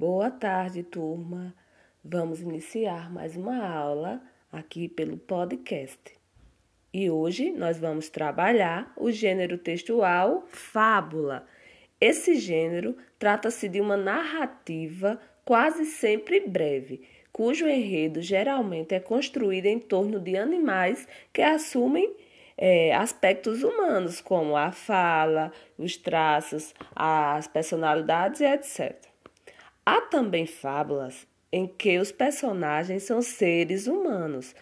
Boa tarde, turma. Vamos iniciar mais uma aula aqui pelo podcast. E hoje nós vamos trabalhar o gênero textual fábula. Esse gênero trata-se de uma narrativa quase sempre breve, cujo enredo geralmente é construído em torno de animais que assumem é, aspectos humanos, como a fala, os traços, as personalidades etc. Há também fábulas em que os personagens são seres humanos.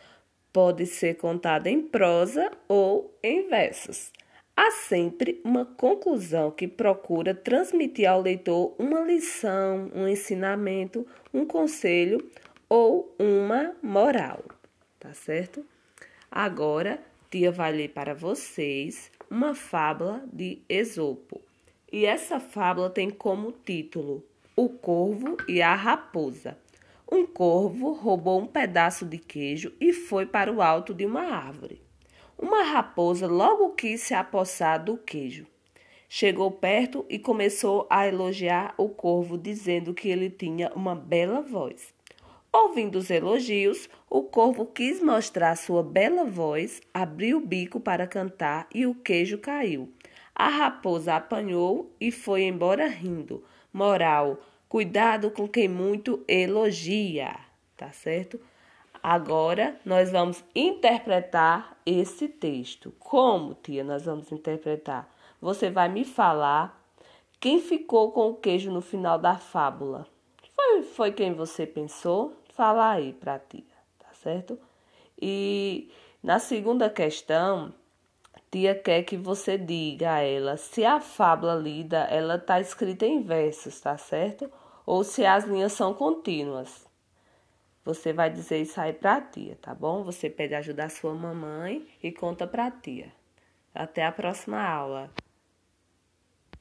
Pode ser contada em prosa ou em versos. Há sempre uma conclusão que procura transmitir ao leitor uma lição, um ensinamento, um conselho ou uma moral. Tá certo? Agora, tia vai ler para vocês uma fábula de Esopo. E essa fábula tem como título O Corvo e a Raposa. Um corvo roubou um pedaço de queijo e foi para o alto de uma árvore. Uma raposa logo quis se apossar do queijo. Chegou perto e começou a elogiar o corvo, dizendo que ele tinha uma bela voz. Ouvindo os elogios, o corvo quis mostrar sua bela voz, abriu o bico para cantar e o queijo caiu. A raposa apanhou e foi embora rindo. Moral: cuidado com quem muito elogia, tá certo? Agora nós vamos interpretar esse texto. Como, tia, nós vamos interpretar? Você vai me falar quem ficou com o queijo no final da fábula. Foi, foi quem você pensou? Fala aí pra tia, tá certo? E na segunda questão, tia quer que você diga a ela se a fábula lida ela tá escrita em versos, tá certo? Ou se as linhas são contínuas. Você vai dizer isso aí pra tia, tá bom? Você pede ajuda à sua mamãe e conta pra tia. Até a próxima aula.